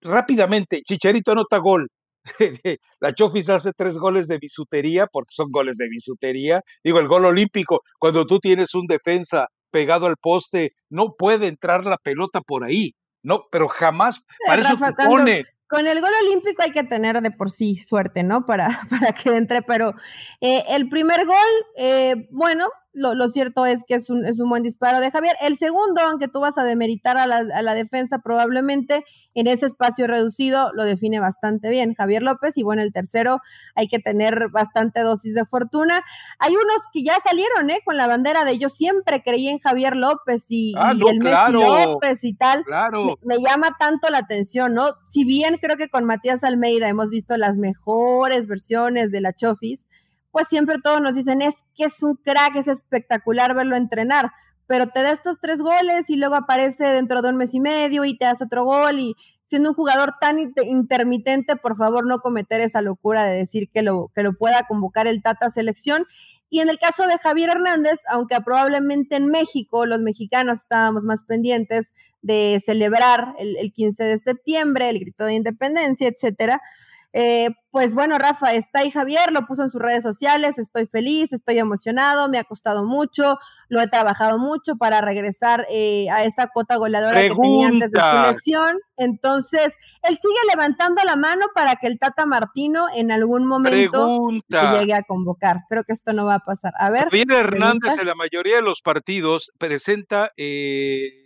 rápidamente, Chicharito anota gol. la Chofis hace tres goles de bisutería, porque son goles de bisutería. Digo, el gol olímpico, cuando tú tienes un defensa pegado al poste, no puede entrar la pelota por ahí. No, pero jamás, para eso pone. Con el gol olímpico hay que tener de por sí suerte, ¿no? Para, para que entre, pero eh, el primer gol, eh, bueno, lo, cierto es que es un, es un buen disparo de Javier. El segundo, aunque tú vas a demeritar a la, a la, defensa, probablemente en ese espacio reducido lo define bastante bien Javier López. Y bueno, el tercero hay que tener bastante dosis de fortuna. Hay unos que ya salieron, ¿eh? Con la bandera de yo siempre creí en Javier López y, ah, el Messi López y tal. Claro. Me, me llama tanto la atención, ¿no? Si bien creo que con Matías Almeida hemos visto las mejores versiones de la Chofis pues siempre todos nos dicen, es que es un crack, es espectacular verlo entrenar, pero te da estos tres goles y luego aparece dentro de un mes y medio y te hace otro gol y siendo un jugador tan intermitente, por favor no cometer esa locura de decir que lo, que lo pueda convocar el Tata Selección. Y en el caso de Javier Hernández, aunque probablemente en México los mexicanos estábamos más pendientes de celebrar el, el 15 de septiembre, el grito de independencia, etcétera, eh, pues bueno, Rafa, está ahí Javier, lo puso en sus redes sociales, estoy feliz, estoy emocionado, me ha costado mucho, lo he trabajado mucho para regresar eh, a esa cota goleadora que tenía antes de su lesión. Entonces, él sigue levantando la mano para que el Tata Martino en algún momento llegue a convocar. Creo que esto no va a pasar. A ver. Javier Hernández en la mayoría de los partidos presenta... Eh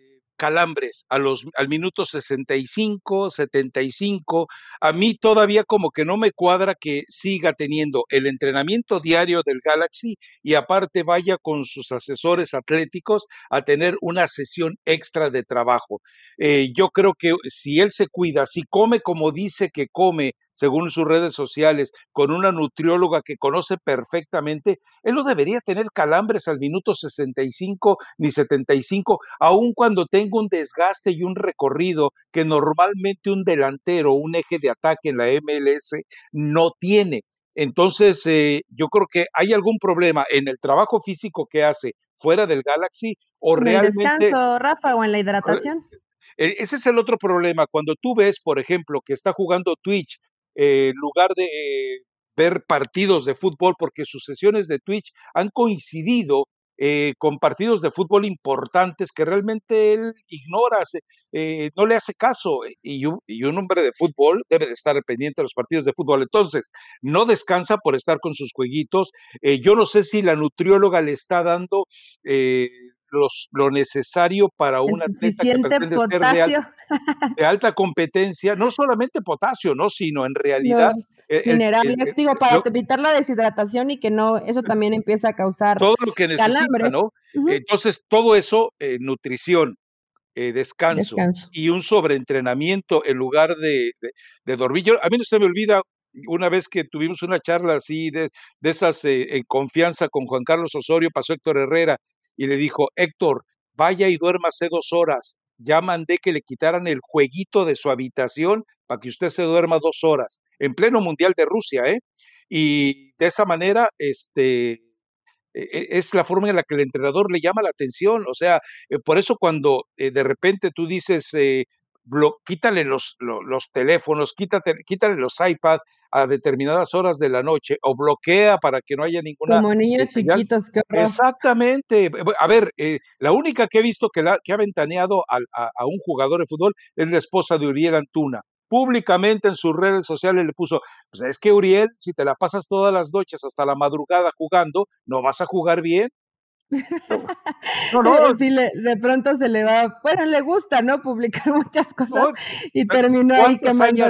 calambres al minuto 65, 75. A mí todavía como que no me cuadra que siga teniendo el entrenamiento diario del Galaxy y aparte vaya con sus asesores atléticos a tener una sesión extra de trabajo. Eh, yo creo que si él se cuida, si come como dice que come, según sus redes sociales, con una nutrióloga que conoce perfectamente, él no debería tener calambres al minuto 65 ni 75, aun cuando tenga un desgaste y un recorrido que normalmente un delantero, un eje de ataque en la MLS no tiene. Entonces, eh, yo creo que hay algún problema en el trabajo físico que hace fuera del Galaxy o ¿En realmente... el descanso, Rafa, o en la hidratación? Eh, ese es el otro problema. Cuando tú ves, por ejemplo, que está jugando Twitch, eh, lugar de eh, ver partidos de fútbol, porque sus sesiones de Twitch han coincidido con partidos de fútbol importantes que realmente él ignora, no le hace caso. Y un, y un, hombre de fútbol debe de estar pendiente de los partidos de fútbol. Entonces, no descansa por estar con sus jueguitos. yo no sé si la nutrióloga le está dando lo necesario para un atleta que pretende ser de, alta competencia, no solamente potasio, ¿no? Sino en realidad... minerales, digo, para evitar la deshidratación y que no, eso también empieza a causar Todo lo que necesita, ¿no? Entonces, todo eso, eh, nutrición, eh, descanso, y un sobreentrenamiento en lugar de, de, dormir. a mí no se me olvida una vez que tuvimos una charla así de, de esas eh, en confianza con Juan Carlos Osorio, pasó Héctor Herrera y le dijo, Héctor, vaya y duérmase dos horas. Ya mandé que le quitaran el jueguito de su habitación para que usted se duerma dos horas, en pleno Mundial de Rusia, ¿eh? Y de esa manera, este, e, e, es la forma en la que el entrenador le llama la atención. O sea, eh, por eso cuando eh, de repente tú dices, eh, quítale los, los, teléfonos, quítate, quítale los iPads a determinadas horas de la noche o bloquea para que no haya ninguna... Como niños chiquitos, que Exactamente. A ver, eh, la única que he visto que, la, que ha ventaneado a, a, un jugador de fútbol es la esposa de Uriel Antuna. Públicamente en sus redes sociales le puso, pues es que Uriel, si te la pasas todas las noches hasta la madrugada jugando, no vas a jugar bien. No, no. Sí, de pronto se le va, bueno, le gusta, ¿no? Publicar muchas cosas y terminó ahí quemando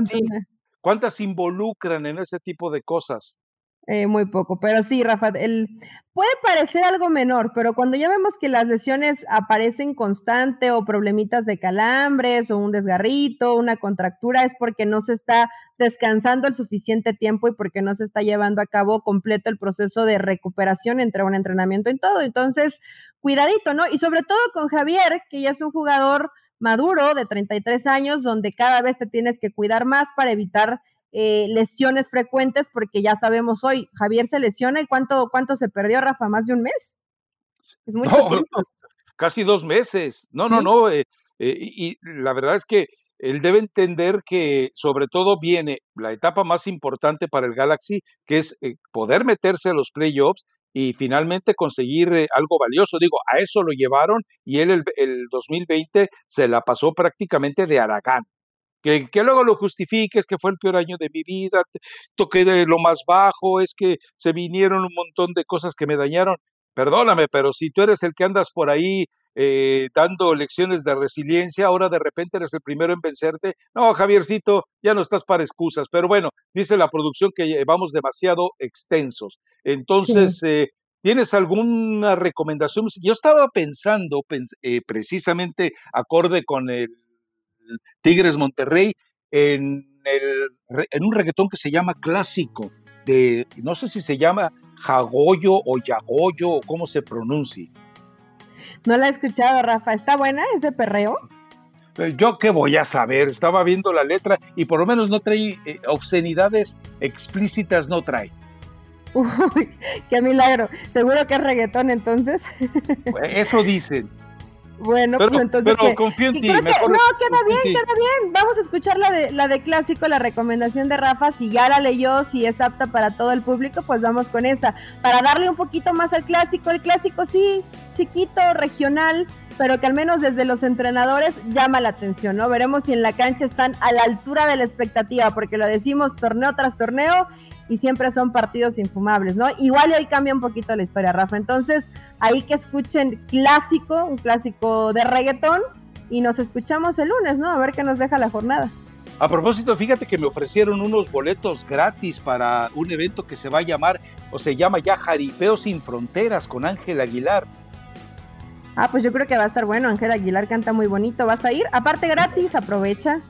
¿Cuántas involucran en ese tipo de cosas? Eh, muy poco, pero sí, Rafa, el, puede parecer algo menor, pero cuando ya vemos que las lesiones aparecen constante o problemitas de calambres o un desgarrito, una contractura, es porque no se está descansando el suficiente tiempo y porque no se está llevando a cabo completo el proceso de recuperación entre un entrenamiento y todo. Entonces, cuidadito, ¿no? Y sobre todo con Javier, que ya es un jugador maduro de 33 años, donde cada vez te tienes que cuidar más para evitar eh, lesiones frecuentes, porque ya sabemos hoy, Javier se lesiona y cuánto, cuánto se perdió, Rafa, más de un mes. Es mucho tiempo. Casi dos meses. No, no, no. Eh, eh, y la verdad es que él debe entender que sobre todo viene la etapa más importante para el Galaxy, que es poder meterse a los playoffs y finalmente conseguir algo valioso. Digo, a eso lo llevaron y él el, el 2020 se la pasó prácticamente de Aragán que, que, luego lo justifiques, que fue el peor año de mi vida, toqué de lo más bajo, es que se vinieron un montón de cosas que me dañaron. Perdóname, pero si tú eres el que andas por ahí eh, dando lecciones de resiliencia, ahora de repente eres el primero en vencerte. No, Javiercito, ya no estás para excusas. Pero bueno, dice la producción que llevamos demasiado extensos. Entonces, eh, ¿tienes alguna recomendación? Yo estaba pensando eh, precisamente acorde con el Tigres Monterrey en, el, en un reggaetón que se llama clásico, de, no sé si se llama Jagoyo o Yagoyo o cómo se pronuncie. No la he escuchado, Rafa. ¿Está buena? ¿Es de perreo? Eh, yo qué voy a saber, estaba viendo la letra y por lo menos no trae eh, obscenidades explícitas, no trae. Uy, qué milagro. Seguro que es reggaetón entonces. Eso dicen. Bueno, pues entonces. Pero confío en ti. no, queda bien, queda bien. Vamos a escuchar la de, la de clásico, la recomendación de Rafa. Si ya la leyó, si es apta para todo el público, pues vamos con esa. Para darle un poquito más al clásico. El clásico sí, chiquito, regional, pero que al menos desde los entrenadores llama la atención, ¿no? Veremos si en la cancha están a la altura de la expectativa, porque lo decimos torneo tras torneo y siempre son partidos infumables, ¿no? Igual hoy cambia un poquito la historia, Rafa. Entonces, ahí que escuchen clásico, un clásico de reggaetón, y nos escuchamos el lunes, ¿no? A ver qué nos deja la jornada. A propósito, fíjate que me ofrecieron unos boletos gratis para un evento que se va a llamar, o se llama ya Jaripeo sin Fronteras con Ángel Aguilar. Ah, pues yo creo que va a estar bueno. Ángel Aguilar canta muy bonito. ¿Vas a ir? Aparte gratis, aprovecha.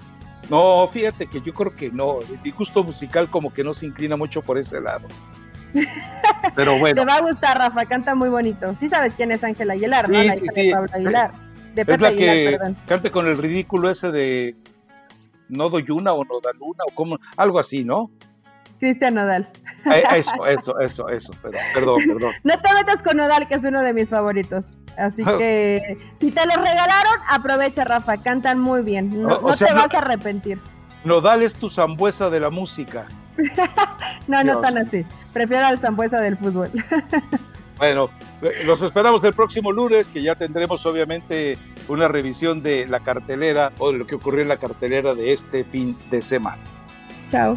No, fíjate que yo creo que no. Mi gusto musical como que no se inclina mucho por ese lado. Pero bueno. Te va a gustar, Rafa, canta muy bonito. Sí sabes quién es Ángel Aguilar, ¿no? La sí, sí. de Pablo Aguilar. De es la que cante con el ridículo ese de Nodo Yuna o Nodaluna o como, algo así, ¿no? Cristian Nodal. Eh, eso, eso, eso, eso, perdón, perdón. No te metas con Nodal, que es uno de mis favoritos. Así que si te los regalaron, aprovecha, Rafa, cantan muy bien. No, te vas a arrepentir. Nodal es tu zambuesa de la música. no, no tan así. Prefiero al zambuesa del fútbol. bueno, los esperamos el próximo lunes, que ya tendremos obviamente una revisión de la cartelera o de lo que ocurrió en la cartelera de este fin de semana. Chao.